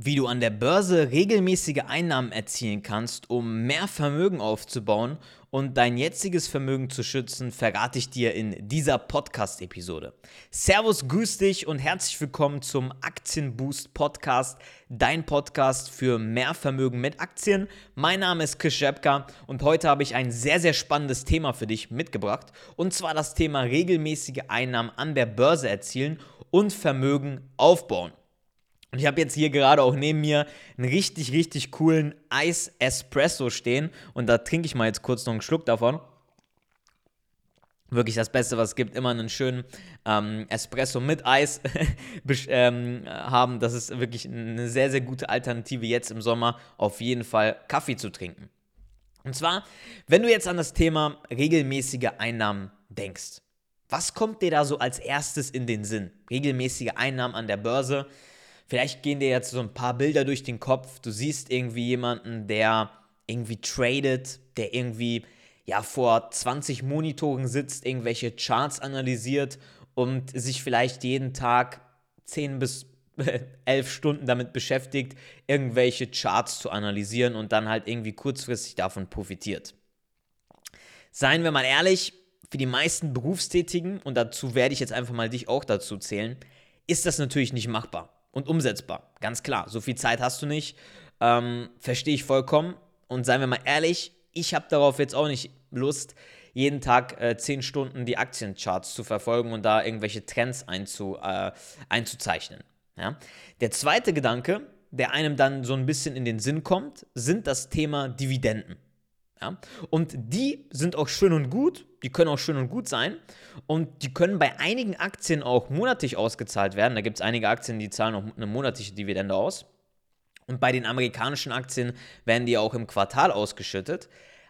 Wie du an der Börse regelmäßige Einnahmen erzielen kannst, um mehr Vermögen aufzubauen und dein jetziges Vermögen zu schützen, verrate ich dir in dieser Podcast-Episode. Servus, grüß dich und herzlich willkommen zum Aktienboost Podcast, dein Podcast für mehr Vermögen mit Aktien. Mein Name ist Chris Schepka und heute habe ich ein sehr, sehr spannendes Thema für dich mitgebracht und zwar das Thema regelmäßige Einnahmen an der Börse erzielen und Vermögen aufbauen. Und ich habe jetzt hier gerade auch neben mir einen richtig, richtig coolen Eis-Espresso stehen. Und da trinke ich mal jetzt kurz noch einen Schluck davon. Wirklich das Beste, was es gibt, immer einen schönen ähm, Espresso mit Eis ähm, haben. Das ist wirklich eine sehr, sehr gute Alternative jetzt im Sommer, auf jeden Fall Kaffee zu trinken. Und zwar, wenn du jetzt an das Thema regelmäßige Einnahmen denkst, was kommt dir da so als erstes in den Sinn? Regelmäßige Einnahmen an der Börse Vielleicht gehen dir jetzt so ein paar Bilder durch den Kopf. Du siehst irgendwie jemanden, der irgendwie tradet, der irgendwie ja vor 20 Monitoren sitzt, irgendwelche Charts analysiert und sich vielleicht jeden Tag 10 bis 11 Stunden damit beschäftigt, irgendwelche Charts zu analysieren und dann halt irgendwie kurzfristig davon profitiert. Seien wir mal ehrlich, für die meisten Berufstätigen, und dazu werde ich jetzt einfach mal dich auch dazu zählen, ist das natürlich nicht machbar und umsetzbar. Ganz klar. So viel Zeit hast du nicht. Ähm, Verstehe ich vollkommen. Und seien wir mal ehrlich, ich habe darauf jetzt auch nicht Lust, jeden Tag äh, 10 Stunden die Aktiencharts zu verfolgen und da irgendwelche Trends einzu, äh, einzuzeichnen. Ja? Der zweite Gedanke, der einem dann so ein bisschen in den Sinn kommt, sind das Thema Dividenden. Ja? Und die sind auch schön und gut, die können auch schön und gut sein und die können bei einigen Aktien auch monatlich ausgezahlt werden. Da gibt es einige Aktien, die zahlen auch eine monatliche Dividende aus. Und bei den amerikanischen Aktien werden die auch im Quartal ausgeschüttet.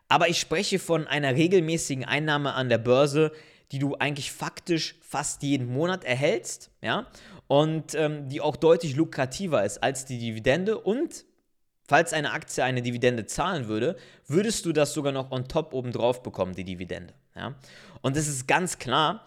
Aber ich spreche von einer regelmäßigen Einnahme an der Börse, die du eigentlich faktisch fast jeden Monat erhältst, ja, und ähm, die auch deutlich lukrativer ist als die Dividende und Falls eine Aktie eine Dividende zahlen würde, würdest du das sogar noch on top obendrauf bekommen, die Dividende. Ja? Und es ist ganz klar,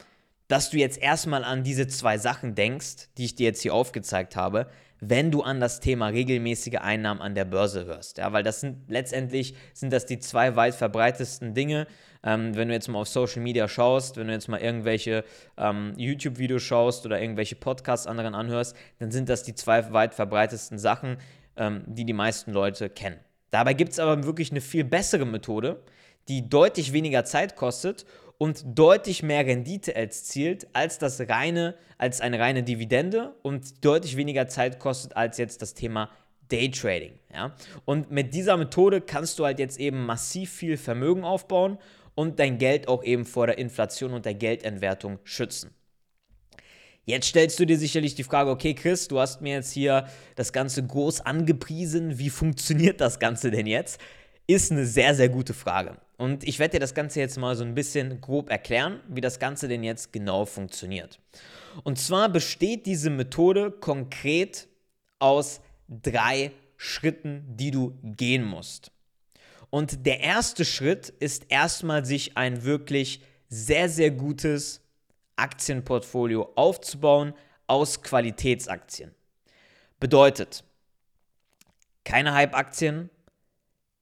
dass du jetzt erstmal an diese zwei Sachen denkst, die ich dir jetzt hier aufgezeigt habe, wenn du an das Thema regelmäßige Einnahmen an der Börse hörst. Ja, weil das sind letztendlich sind das die zwei weit verbreitetsten Dinge. Ähm, wenn du jetzt mal auf Social Media schaust, wenn du jetzt mal irgendwelche ähm, YouTube-Videos schaust oder irgendwelche Podcasts anderen anhörst, dann sind das die zwei weit verbreitetsten Sachen, ähm, die die meisten Leute kennen. Dabei gibt es aber wirklich eine viel bessere Methode, die deutlich weniger Zeit kostet und deutlich mehr Rendite erzielt als das reine, als eine reine Dividende und deutlich weniger Zeit kostet als jetzt das Thema Daytrading. Ja? Und mit dieser Methode kannst du halt jetzt eben massiv viel Vermögen aufbauen und dein Geld auch eben vor der Inflation und der Geldentwertung schützen. Jetzt stellst du dir sicherlich die Frage, okay, Chris, du hast mir jetzt hier das Ganze groß angepriesen. Wie funktioniert das Ganze denn jetzt? Ist eine sehr, sehr gute Frage. Und ich werde dir das Ganze jetzt mal so ein bisschen grob erklären, wie das Ganze denn jetzt genau funktioniert. Und zwar besteht diese Methode konkret aus drei Schritten, die du gehen musst. Und der erste Schritt ist erstmal sich ein wirklich sehr, sehr gutes Aktienportfolio aufzubauen aus Qualitätsaktien. Bedeutet, keine Hype-Aktien,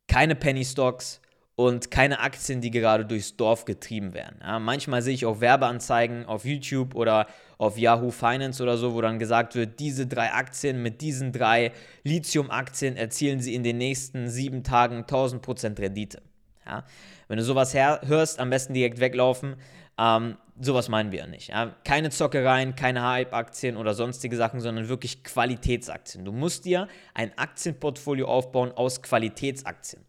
keine Penny Stocks und keine Aktien, die gerade durchs Dorf getrieben werden. Ja, manchmal sehe ich auch Werbeanzeigen auf YouTube oder auf Yahoo Finance oder so, wo dann gesagt wird, diese drei Aktien mit diesen drei Lithium-Aktien erzielen sie in den nächsten sieben Tagen 1000% Rendite. Ja, wenn du sowas hörst, am besten direkt weglaufen. Ähm, sowas meinen wir nicht. Ja? Keine Zockereien, keine Hype-Aktien oder sonstige Sachen, sondern wirklich Qualitätsaktien. Du musst dir ein Aktienportfolio aufbauen aus Qualitätsaktien.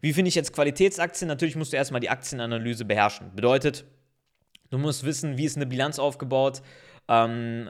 Wie finde ich jetzt Qualitätsaktien? Natürlich musst du erstmal die Aktienanalyse beherrschen. Bedeutet, du musst wissen, wie ist eine Bilanz aufgebaut, ähm,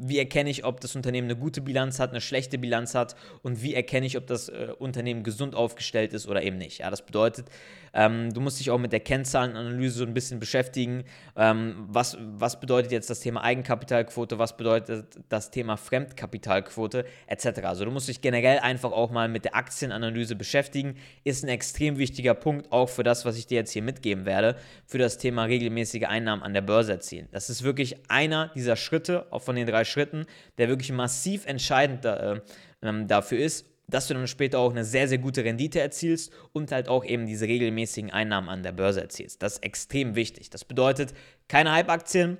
wie erkenne ich, ob das Unternehmen eine gute Bilanz hat, eine schlechte Bilanz hat und wie erkenne ich, ob das äh, Unternehmen gesund aufgestellt ist oder eben nicht. Ja, das bedeutet, ähm, du musst dich auch mit der Kennzahlenanalyse so ein bisschen beschäftigen. Ähm, was, was bedeutet jetzt das Thema Eigenkapitalquote? Was bedeutet das Thema Fremdkapitalquote? Etc. Also du musst dich generell einfach auch mal mit der Aktienanalyse beschäftigen. Ist ein extrem wichtiger Punkt, auch für das, was ich dir jetzt hier mitgeben werde, für das Thema regelmäßige Einnahmen an der Börse erzielen. Das ist wirklich einer dieser Schritte, auch von den drei Schritten, der wirklich massiv entscheidend äh, ähm, dafür ist, dass du dann später auch eine sehr, sehr gute Rendite erzielst und halt auch eben diese regelmäßigen Einnahmen an der Börse erzielst. Das ist extrem wichtig. Das bedeutet, keine Hype-Aktien,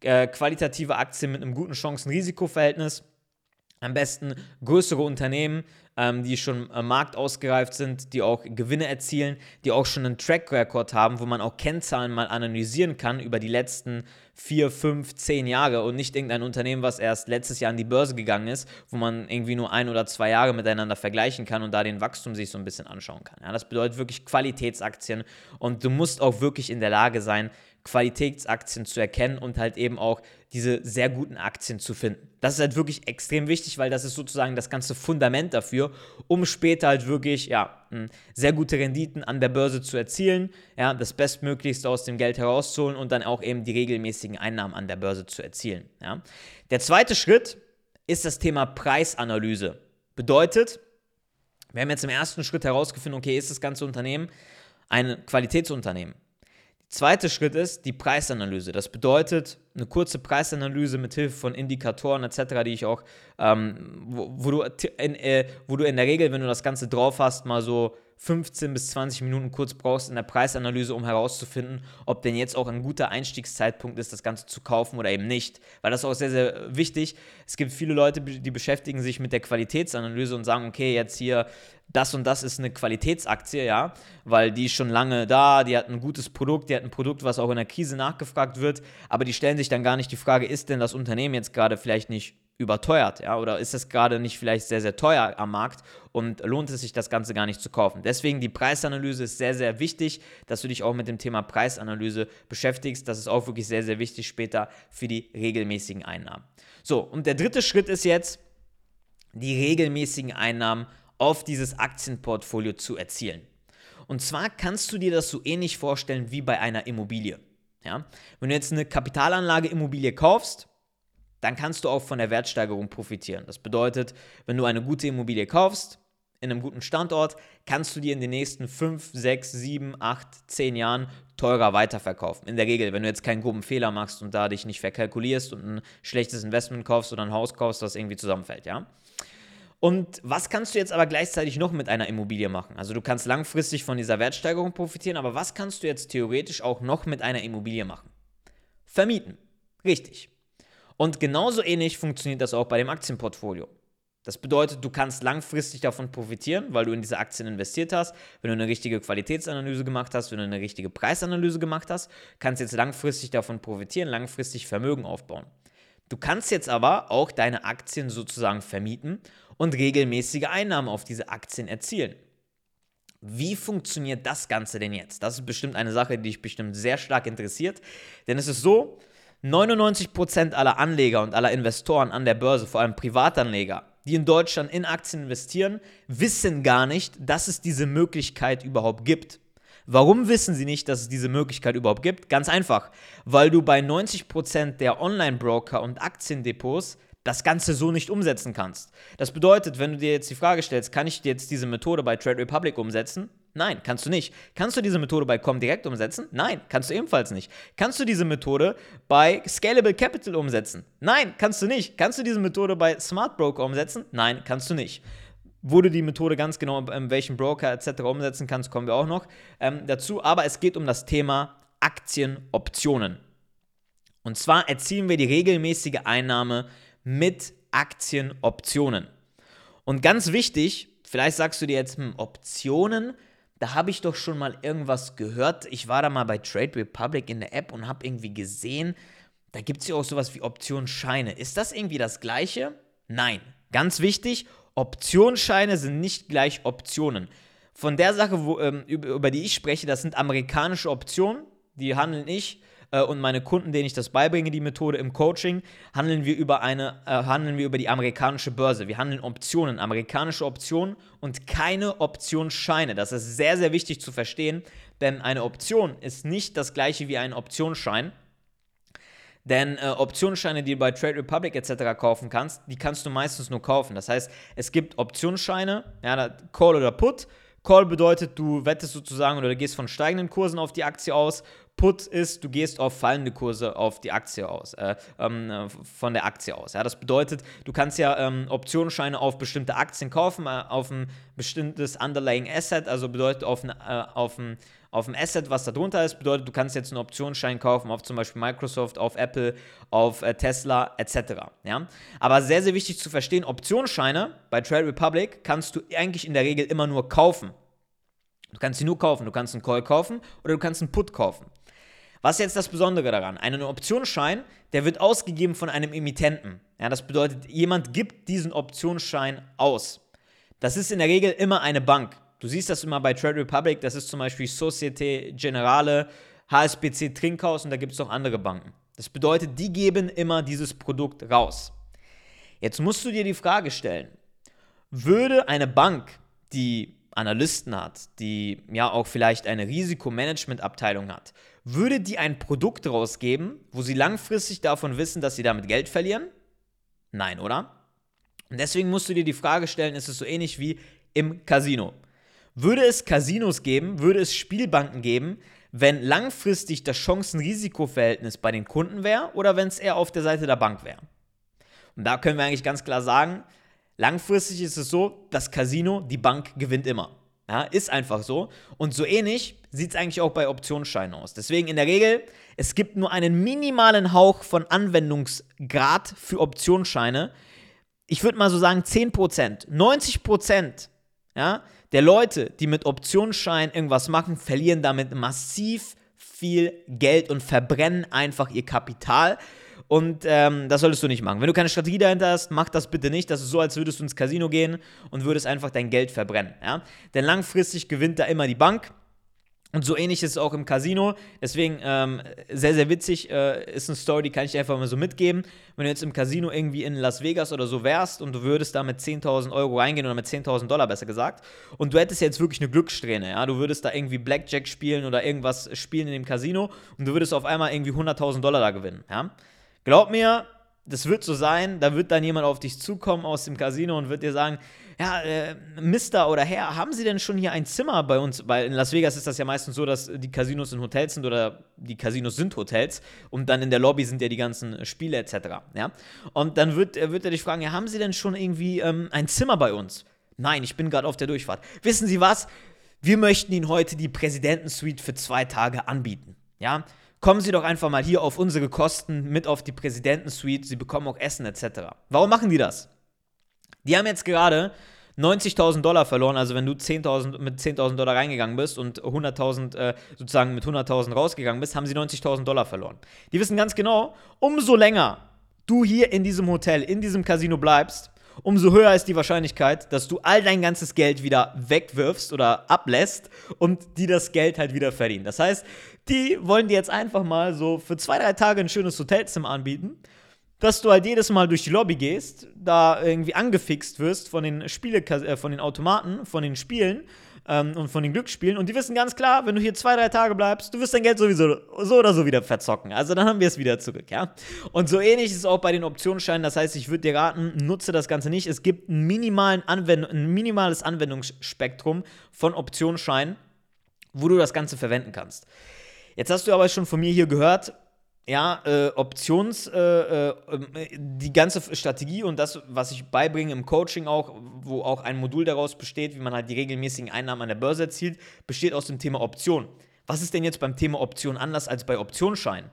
äh, qualitative Aktien mit einem guten Chancen-Risikoverhältnis, am besten größere Unternehmen, ähm, die schon äh, marktausgereift sind, die auch Gewinne erzielen, die auch schon einen Track-Record haben, wo man auch Kennzahlen mal analysieren kann über die letzten vier, fünf, zehn Jahre und nicht irgendein Unternehmen, was erst letztes Jahr an die Börse gegangen ist, wo man irgendwie nur ein oder zwei Jahre miteinander vergleichen kann und da den Wachstum sich so ein bisschen anschauen kann. Ja, das bedeutet wirklich Qualitätsaktien und du musst auch wirklich in der Lage sein, Qualitätsaktien zu erkennen und halt eben auch diese sehr guten Aktien zu finden. Das ist halt wirklich extrem wichtig, weil das ist sozusagen das ganze Fundament dafür, um später halt wirklich ja, sehr gute Renditen an der Börse zu erzielen, ja, das Bestmöglichste aus dem Geld herauszuholen und dann auch eben die regelmäßigen Einnahmen an der Börse zu erzielen. Ja. Der zweite Schritt ist das Thema Preisanalyse. Bedeutet, wir haben jetzt im ersten Schritt herausgefunden, okay, ist das ganze Unternehmen ein Qualitätsunternehmen? Zweiter Schritt ist die Preisanalyse. Das bedeutet eine kurze Preisanalyse mit Hilfe von Indikatoren etc., die ich auch, ähm, wo, wo, du in, äh, wo du in der Regel, wenn du das Ganze drauf hast, mal so 15 bis 20 Minuten kurz brauchst in der Preisanalyse, um herauszufinden, ob denn jetzt auch ein guter Einstiegszeitpunkt ist, das Ganze zu kaufen oder eben nicht. Weil das ist auch sehr, sehr wichtig. Es gibt viele Leute, die beschäftigen sich mit der Qualitätsanalyse und sagen, okay, jetzt hier das und das ist eine Qualitätsaktie, ja, weil die ist schon lange da, die hat ein gutes Produkt, die hat ein Produkt, was auch in der Krise nachgefragt wird, aber die stellen sich dann gar nicht die Frage, ist denn das Unternehmen jetzt gerade vielleicht nicht überteuert, ja, oder ist es gerade nicht vielleicht sehr, sehr teuer am Markt und lohnt es sich das Ganze gar nicht zu kaufen. Deswegen die Preisanalyse ist sehr, sehr wichtig, dass du dich auch mit dem Thema Preisanalyse beschäftigst. Das ist auch wirklich sehr, sehr wichtig später für die regelmäßigen Einnahmen. So, und der dritte Schritt ist jetzt, die regelmäßigen Einnahmen auf dieses Aktienportfolio zu erzielen. Und zwar kannst du dir das so ähnlich vorstellen wie bei einer Immobilie. Ja? Wenn du jetzt eine Kapitalanlage Immobilie kaufst, dann kannst du auch von der Wertsteigerung profitieren. Das bedeutet, wenn du eine gute Immobilie kaufst, in einem guten Standort, kannst du dir in den nächsten 5, 6, 7, 8, 10 Jahren teurer weiterverkaufen. In der Regel, wenn du jetzt keinen groben Fehler machst und da dich nicht verkalkulierst und ein schlechtes Investment kaufst oder ein Haus kaufst, das irgendwie zusammenfällt, ja. Und was kannst du jetzt aber gleichzeitig noch mit einer Immobilie machen? Also du kannst langfristig von dieser Wertsteigerung profitieren, aber was kannst du jetzt theoretisch auch noch mit einer Immobilie machen? Vermieten. Richtig. Und genauso ähnlich funktioniert das auch bei dem Aktienportfolio. Das bedeutet, du kannst langfristig davon profitieren, weil du in diese Aktien investiert hast. Wenn du eine richtige Qualitätsanalyse gemacht hast, wenn du eine richtige Preisanalyse gemacht hast, kannst du jetzt langfristig davon profitieren, langfristig Vermögen aufbauen. Du kannst jetzt aber auch deine Aktien sozusagen vermieten und regelmäßige Einnahmen auf diese Aktien erzielen. Wie funktioniert das Ganze denn jetzt? Das ist bestimmt eine Sache, die dich bestimmt sehr stark interessiert. Denn es ist so, 99% aller Anleger und aller Investoren an der Börse, vor allem Privatanleger, die in Deutschland in Aktien investieren, wissen gar nicht, dass es diese Möglichkeit überhaupt gibt. Warum wissen sie nicht, dass es diese Möglichkeit überhaupt gibt? Ganz einfach, weil du bei 90% der Online-Broker und Aktiendepots das Ganze so nicht umsetzen kannst. Das bedeutet, wenn du dir jetzt die Frage stellst, kann ich jetzt diese Methode bei Trade Republic umsetzen? Nein, kannst du nicht. Kannst du diese Methode bei Comdirect umsetzen? Nein, kannst du ebenfalls nicht. Kannst du diese Methode bei Scalable Capital umsetzen? Nein, kannst du nicht. Kannst du diese Methode bei Smart Broker umsetzen? Nein, kannst du nicht. Wo du die Methode ganz genau in welchem Broker etc. umsetzen kannst, kommen wir auch noch ähm, dazu. Aber es geht um das Thema Aktienoptionen. Und zwar erzielen wir die regelmäßige Einnahme mit Aktienoptionen. Und ganz wichtig, vielleicht sagst du dir jetzt, hm, Optionen, da habe ich doch schon mal irgendwas gehört. Ich war da mal bei Trade Republic in der App und habe irgendwie gesehen, da gibt es ja auch sowas wie Optionsscheine. Ist das irgendwie das gleiche? Nein. Ganz wichtig, Optionsscheine sind nicht gleich Optionen. Von der Sache, wo, ähm, über, über die ich spreche, das sind amerikanische Optionen, die handeln ich äh, und meine Kunden, denen ich das beibringe, die Methode im Coaching, handeln wir über eine, äh, handeln wir über die amerikanische Börse. Wir handeln Optionen, amerikanische Optionen und keine Optionsscheine. Das ist sehr, sehr wichtig zu verstehen, denn eine Option ist nicht das gleiche wie ein Optionsschein. Denn äh, Optionsscheine, die du bei Trade Republic etc. kaufen kannst, die kannst du meistens nur kaufen. Das heißt, es gibt Optionsscheine, ja, Call oder Put. Call bedeutet, du wettest sozusagen oder du gehst von steigenden Kursen auf die Aktie aus. Put ist, du gehst auf fallende Kurse auf die Aktie aus, äh, ähm, von der Aktie aus. Ja, das bedeutet, du kannst ja ähm, Optionsscheine auf bestimmte Aktien kaufen, äh, auf ein bestimmtes Underlying Asset, also bedeutet auf ein, äh, auf ein auf ein Asset, was da drunter ist, bedeutet, du kannst jetzt einen Optionsschein kaufen auf zum Beispiel Microsoft, auf Apple, auf äh, Tesla etc. Ja? Aber sehr, sehr wichtig zu verstehen, Optionsscheine bei Trade Republic kannst du eigentlich in der Regel immer nur kaufen. Du kannst sie nur kaufen. Du kannst einen Call kaufen oder du kannst einen Put kaufen. Was ist jetzt das Besondere daran? Einen Optionsschein, der wird ausgegeben von einem Emittenten. Ja, das bedeutet, jemand gibt diesen Optionsschein aus. Das ist in der Regel immer eine Bank. Du siehst das immer bei Trade Republic, das ist zum Beispiel Societe Generale, HSBC Trinkhaus und da gibt es noch andere Banken. Das bedeutet, die geben immer dieses Produkt raus. Jetzt musst du dir die Frage stellen, würde eine Bank, die Analysten hat, die ja auch vielleicht eine Risikomanagementabteilung hat, würde die ein Produkt rausgeben, wo sie langfristig davon wissen, dass sie damit Geld verlieren? Nein, oder? Und deswegen musst du dir die Frage stellen, ist es so ähnlich wie im Casino. Würde es Casinos geben, würde es Spielbanken geben, wenn langfristig das Chancen-Risiko-Verhältnis bei den Kunden wäre oder wenn es eher auf der Seite der Bank wäre? Und da können wir eigentlich ganz klar sagen, langfristig ist es so, das Casino, die Bank gewinnt immer. Ja, ist einfach so. Und so ähnlich sieht es eigentlich auch bei Optionsscheinen aus. Deswegen in der Regel, es gibt nur einen minimalen Hauch von Anwendungsgrad für Optionsscheine. Ich würde mal so sagen 10%. 90% ja, der Leute, die mit Optionsscheinen irgendwas machen, verlieren damit massiv viel Geld und verbrennen einfach ihr Kapital. Und ähm, das solltest du nicht machen. Wenn du keine Strategie dahinter hast, mach das bitte nicht. Das ist so, als würdest du ins Casino gehen und würdest einfach dein Geld verbrennen. Ja? Denn langfristig gewinnt da immer die Bank. Und so ähnlich ist es auch im Casino. Deswegen ähm, sehr, sehr witzig äh, ist eine Story, die kann ich dir einfach mal so mitgeben. Wenn du jetzt im Casino irgendwie in Las Vegas oder so wärst und du würdest da mit 10.000 Euro reingehen oder mit 10.000 Dollar besser gesagt und du hättest jetzt wirklich eine Glückssträhne, ja, du würdest da irgendwie Blackjack spielen oder irgendwas spielen in dem Casino und du würdest auf einmal irgendwie 100.000 Dollar da gewinnen, ja. Glaub mir, das wird so sein, da wird dann jemand auf dich zukommen aus dem Casino und wird dir sagen, ja, äh, Mister oder Herr, haben Sie denn schon hier ein Zimmer bei uns? Weil in Las Vegas ist das ja meistens so, dass die Casinos in Hotels sind oder die Casinos sind Hotels und dann in der Lobby sind ja die ganzen Spiele etc. Ja? Und dann wird, wird er dich fragen, ja, haben Sie denn schon irgendwie ähm, ein Zimmer bei uns? Nein, ich bin gerade auf der Durchfahrt. Wissen Sie was? Wir möchten Ihnen heute die Präsidentensuite für zwei Tage anbieten. Ja, kommen Sie doch einfach mal hier auf unsere Kosten mit auf die Präsidentensuite. Sie bekommen auch Essen etc. Warum machen die das? Die haben jetzt gerade 90.000 Dollar verloren, also wenn du 10 mit 10.000 Dollar reingegangen bist und 100.000 äh, sozusagen mit 100.000 rausgegangen bist, haben sie 90.000 Dollar verloren. Die wissen ganz genau, umso länger du hier in diesem Hotel, in diesem Casino bleibst, umso höher ist die Wahrscheinlichkeit, dass du all dein ganzes Geld wieder wegwirfst oder ablässt und die das Geld halt wieder verdienen. Das heißt, die wollen dir jetzt einfach mal so für zwei, drei Tage ein schönes Hotelzimmer anbieten dass du halt jedes Mal durch die Lobby gehst, da irgendwie angefixt wirst von den Spiele, äh, von den Automaten, von den Spielen ähm, und von den Glücksspielen. Und die wissen ganz klar, wenn du hier zwei, drei Tage bleibst, du wirst dein Geld sowieso so oder so wieder verzocken. Also dann haben wir es wieder zurück, ja. Und so ähnlich ist es auch bei den Optionsscheinen. Das heißt, ich würde dir raten, nutze das Ganze nicht. Es gibt einen minimalen Anwend ein minimales Anwendungsspektrum von Optionsscheinen, wo du das Ganze verwenden kannst. Jetzt hast du aber schon von mir hier gehört, ja, äh, Options, äh, äh, die ganze Strategie und das, was ich beibringe im Coaching auch, wo auch ein Modul daraus besteht, wie man halt die regelmäßigen Einnahmen an der Börse erzielt, besteht aus dem Thema Option. Was ist denn jetzt beim Thema Option anders als bei Optionsscheinen?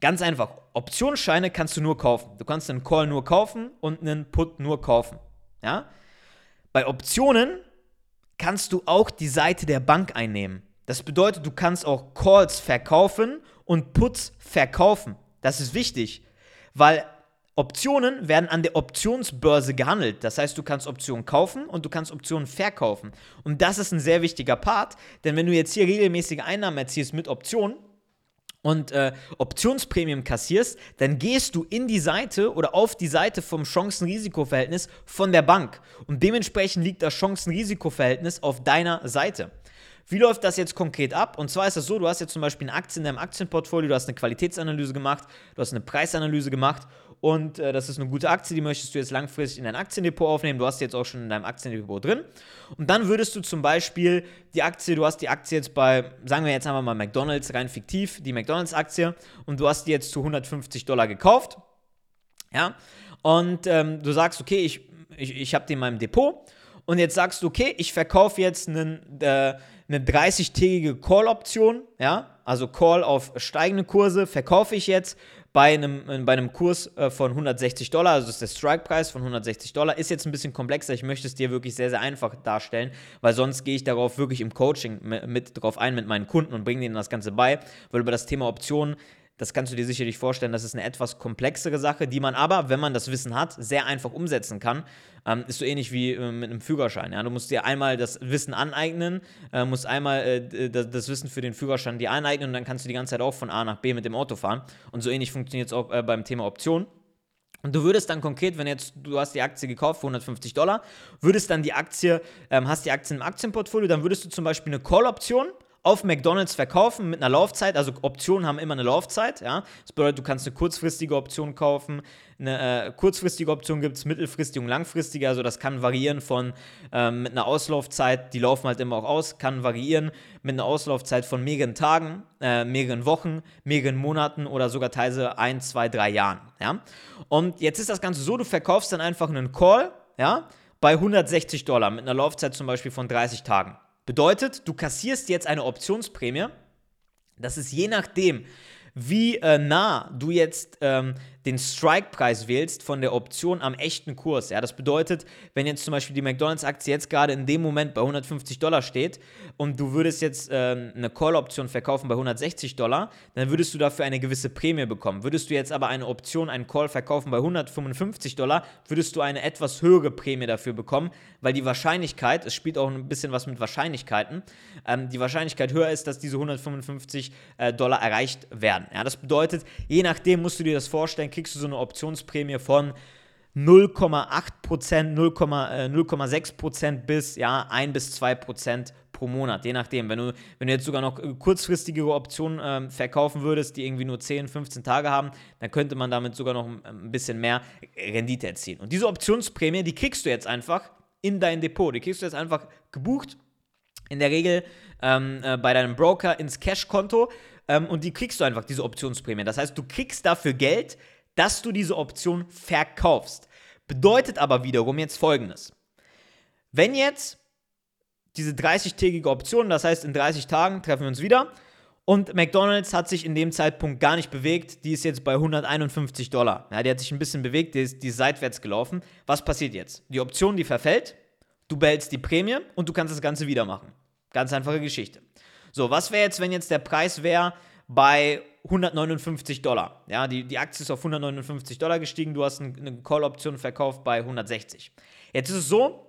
Ganz einfach, Optionsscheine kannst du nur kaufen. Du kannst einen Call nur kaufen und einen Put nur kaufen. Ja? Bei Optionen kannst du auch die Seite der Bank einnehmen. Das bedeutet, du kannst auch Calls verkaufen und Puts verkaufen. Das ist wichtig, weil Optionen werden an der Optionsbörse gehandelt. Das heißt, du kannst Optionen kaufen und du kannst Optionen verkaufen. Und das ist ein sehr wichtiger Part, denn wenn du jetzt hier regelmäßige Einnahmen erzielst mit Optionen, und äh, Optionsprämien kassierst, dann gehst du in die Seite oder auf die Seite vom Chancen-Risiko-Verhältnis von der Bank. Und dementsprechend liegt das Chancen-Risiko-Verhältnis auf deiner Seite. Wie läuft das jetzt konkret ab? Und zwar ist es so, du hast jetzt zum Beispiel eine Aktie in deinem Aktienportfolio, du hast eine Qualitätsanalyse gemacht, du hast eine Preisanalyse gemacht und äh, das ist eine gute Aktie, die möchtest du jetzt langfristig in dein Aktiendepot aufnehmen. Du hast die jetzt auch schon in deinem Aktiendepot drin. Und dann würdest du zum Beispiel die Aktie, du hast die Aktie jetzt bei, sagen wir jetzt einfach mal McDonalds, rein fiktiv, die McDonalds-Aktie und du hast die jetzt zu 150 Dollar gekauft. Ja, und ähm, du sagst, okay, ich, ich, ich habe die in meinem Depot und jetzt sagst du, okay, ich verkaufe jetzt einen, äh, eine 30-tägige Call-Option, ja, also Call auf steigende Kurse, verkaufe ich jetzt bei einem, äh, bei einem Kurs äh, von 160 Dollar, also ist der Strike-Preis von 160 Dollar, ist jetzt ein bisschen komplexer. Ich möchte es dir wirklich sehr, sehr einfach darstellen, weil sonst gehe ich darauf wirklich im Coaching mit, drauf ein mit meinen Kunden und bringe denen das Ganze bei, weil über das Thema Optionen das kannst du dir sicherlich vorstellen, das ist eine etwas komplexere Sache, die man aber, wenn man das Wissen hat, sehr einfach umsetzen kann. Ähm, ist so ähnlich wie äh, mit einem Führerschein. Ja? Du musst dir einmal das Wissen aneignen, äh, musst einmal äh, das, Wissen für den Führerschein dir aneignen und dann kannst du die ganze Zeit auch von A nach B mit dem Auto fahren. Und so ähnlich funktioniert es auch äh, beim Thema Option. Und du würdest dann konkret, wenn jetzt du hast die Aktie gekauft für 150 Dollar, würdest dann die Aktie, ähm, hast die Aktie im Aktienportfolio, dann würdest du zum Beispiel eine Call-Option auf McDonalds verkaufen mit einer Laufzeit. Also Optionen haben immer eine Laufzeit. Ja? Das bedeutet, du kannst eine kurzfristige Option kaufen. Eine äh, kurzfristige Option gibt es, mittelfristige und langfristige. Also das kann variieren von ähm, mit einer Auslaufzeit, die laufen halt immer auch aus, kann variieren mit einer Auslaufzeit von mehreren Tagen, äh, mehreren Wochen, mehreren Monaten oder sogar teilweise ein, zwei, drei Jahren. Ja? Und jetzt ist das Ganze so, du verkaufst dann einfach einen Call ja, bei 160 Dollar mit einer Laufzeit zum Beispiel von 30 Tagen. Bedeutet, du kassierst jetzt eine Optionsprämie. Das ist je nachdem, wie äh, nah du jetzt ähm, den Strike-Preis wählst von der Option am echten Kurs. Ja, das bedeutet, wenn jetzt zum Beispiel die McDonalds-Aktie jetzt gerade in dem Moment bei 150 Dollar steht und du würdest jetzt äh, eine Call-Option verkaufen bei 160 Dollar, dann würdest du dafür eine gewisse Prämie bekommen. Würdest du jetzt aber eine Option, einen Call verkaufen bei 155 Dollar, würdest du eine etwas höhere Prämie dafür bekommen, weil die Wahrscheinlichkeit, es spielt auch ein bisschen was mit Wahrscheinlichkeiten, ähm, die Wahrscheinlichkeit höher ist, dass diese 155 äh, Dollar erreicht werden. Ja, das bedeutet, je nachdem musst du dir das vorstellen, dann kriegst du so eine Optionsprämie von 0,8%, 0,6% äh, bis ja, 1 bis 2% pro Monat, je nachdem. Wenn du, wenn du jetzt sogar noch äh, kurzfristige Optionen ähm, verkaufen würdest, die irgendwie nur 10, 15 Tage haben, dann könnte man damit sogar noch ein bisschen mehr Rendite erzielen. Und diese Optionsprämie, die kriegst du jetzt einfach in dein Depot. Die kriegst du jetzt einfach gebucht, in der Regel ähm, äh, bei deinem Broker ins Cash-Konto ähm, und die kriegst du einfach, diese Optionsprämie. Das heißt, du kriegst dafür Geld, dass du diese Option verkaufst. Bedeutet aber wiederum jetzt folgendes. Wenn jetzt diese 30-tägige Option, das heißt in 30 Tagen treffen wir uns wieder und McDonald's hat sich in dem Zeitpunkt gar nicht bewegt, die ist jetzt bei 151 Dollar. Ja, die hat sich ein bisschen bewegt, die ist, die ist seitwärts gelaufen. Was passiert jetzt? Die Option, die verfällt, du behältst die Prämie und du kannst das Ganze wieder machen. Ganz einfache Geschichte. So, was wäre jetzt, wenn jetzt der Preis wäre bei 159 Dollar. Ja, die, die Aktie ist auf 159 Dollar gestiegen, du hast eine Call-Option verkauft bei 160. Jetzt ist es so,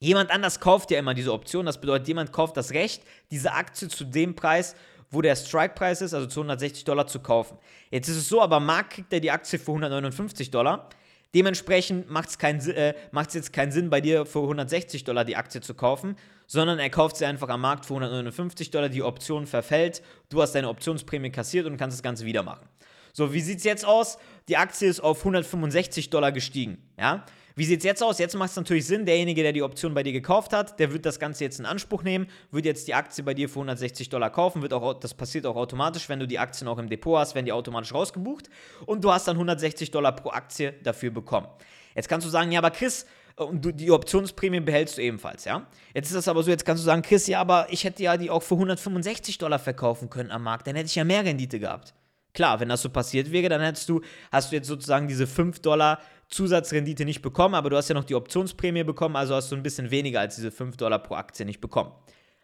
jemand anders kauft ja immer diese Option, das bedeutet, jemand kauft das Recht, diese Aktie zu dem Preis, wo der Strike-Preis ist, also zu 160 Dollar zu kaufen. Jetzt ist es so, aber Markt kriegt er die Aktie für 159 Dollar. Dementsprechend macht es äh, jetzt keinen Sinn, bei dir für 160 Dollar die Aktie zu kaufen, sondern er kauft sie einfach am Markt für 159 Dollar, die Option verfällt, du hast deine Optionsprämie kassiert und kannst das Ganze wieder machen. So, wie sieht es jetzt aus? Die Aktie ist auf 165 Dollar gestiegen. Ja? Wie sieht es jetzt aus? Jetzt macht es natürlich Sinn, derjenige, der die Option bei dir gekauft hat, der wird das Ganze jetzt in Anspruch nehmen, wird jetzt die Aktie bei dir für 160 Dollar kaufen, wird auch, das passiert auch automatisch, wenn du die Aktien auch im Depot hast, werden die automatisch rausgebucht und du hast dann 160 Dollar pro Aktie dafür bekommen. Jetzt kannst du sagen, ja, aber Chris, und du, die Optionsprämie behältst du ebenfalls, ja. Jetzt ist das aber so, jetzt kannst du sagen, Chris, ja, aber ich hätte ja die auch für 165 Dollar verkaufen können am Markt, dann hätte ich ja mehr Rendite gehabt. Klar, wenn das so passiert wäre, dann hättest du, hast du jetzt sozusagen diese 5 Dollar Zusatzrendite nicht bekommen, aber du hast ja noch die Optionsprämie bekommen, also hast du ein bisschen weniger als diese 5 Dollar pro Aktie nicht bekommen.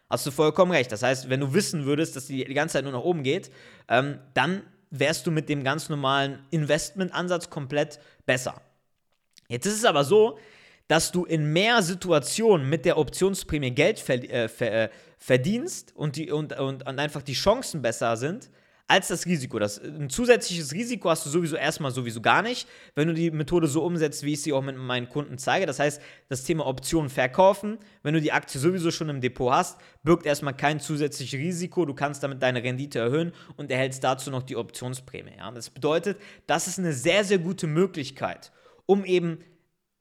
Hast du vollkommen recht. Das heißt, wenn du wissen würdest, dass die die ganze Zeit nur nach oben geht, ähm, dann wärst du mit dem ganz normalen Investmentansatz komplett besser. Jetzt ist es aber so, dass du in mehr Situationen mit der Optionsprämie Geld äh, ver äh, verdienst und, die, und, und, und einfach die Chancen besser sind, als das Risiko. Das, ein zusätzliches Risiko hast du sowieso erstmal sowieso gar nicht, wenn du die Methode so umsetzt, wie ich sie auch mit meinen Kunden zeige. Das heißt, das Thema Optionen verkaufen, wenn du die Aktie sowieso schon im Depot hast, birgt erstmal kein zusätzliches Risiko. Du kannst damit deine Rendite erhöhen und erhältst dazu noch die Optionsprämie. Ja? Das bedeutet, das ist eine sehr, sehr gute Möglichkeit, um eben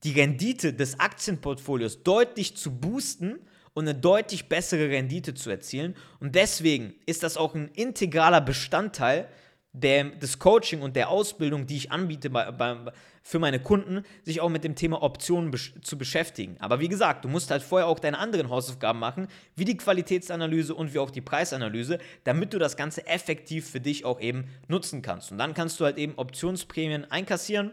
die Rendite des Aktienportfolios deutlich zu boosten und eine deutlich bessere Rendite zu erzielen. Und deswegen ist das auch ein integraler Bestandteil der, des Coaching und der Ausbildung, die ich anbiete bei, bei, für meine Kunden, sich auch mit dem Thema Optionen besch zu beschäftigen. Aber wie gesagt, du musst halt vorher auch deine anderen Hausaufgaben machen, wie die Qualitätsanalyse und wie auch die Preisanalyse, damit du das Ganze effektiv für dich auch eben nutzen kannst. Und dann kannst du halt eben Optionsprämien einkassieren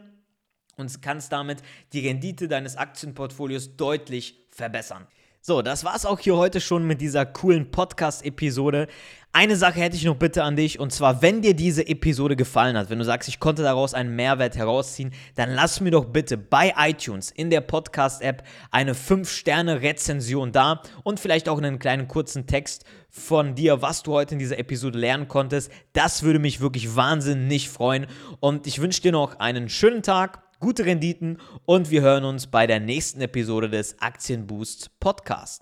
und kannst damit die Rendite deines Aktienportfolios deutlich verbessern. So, das war's auch hier heute schon mit dieser coolen Podcast-Episode. Eine Sache hätte ich noch bitte an dich und zwar, wenn dir diese Episode gefallen hat, wenn du sagst, ich konnte daraus einen Mehrwert herausziehen, dann lass mir doch bitte bei iTunes in der Podcast-App eine 5-Sterne-Rezension da und vielleicht auch einen kleinen kurzen Text von dir, was du heute in dieser Episode lernen konntest. Das würde mich wirklich wahnsinnig freuen und ich wünsche dir noch einen schönen Tag gute Renditen und wir hören uns bei der nächsten Episode des Aktienboost Podcast.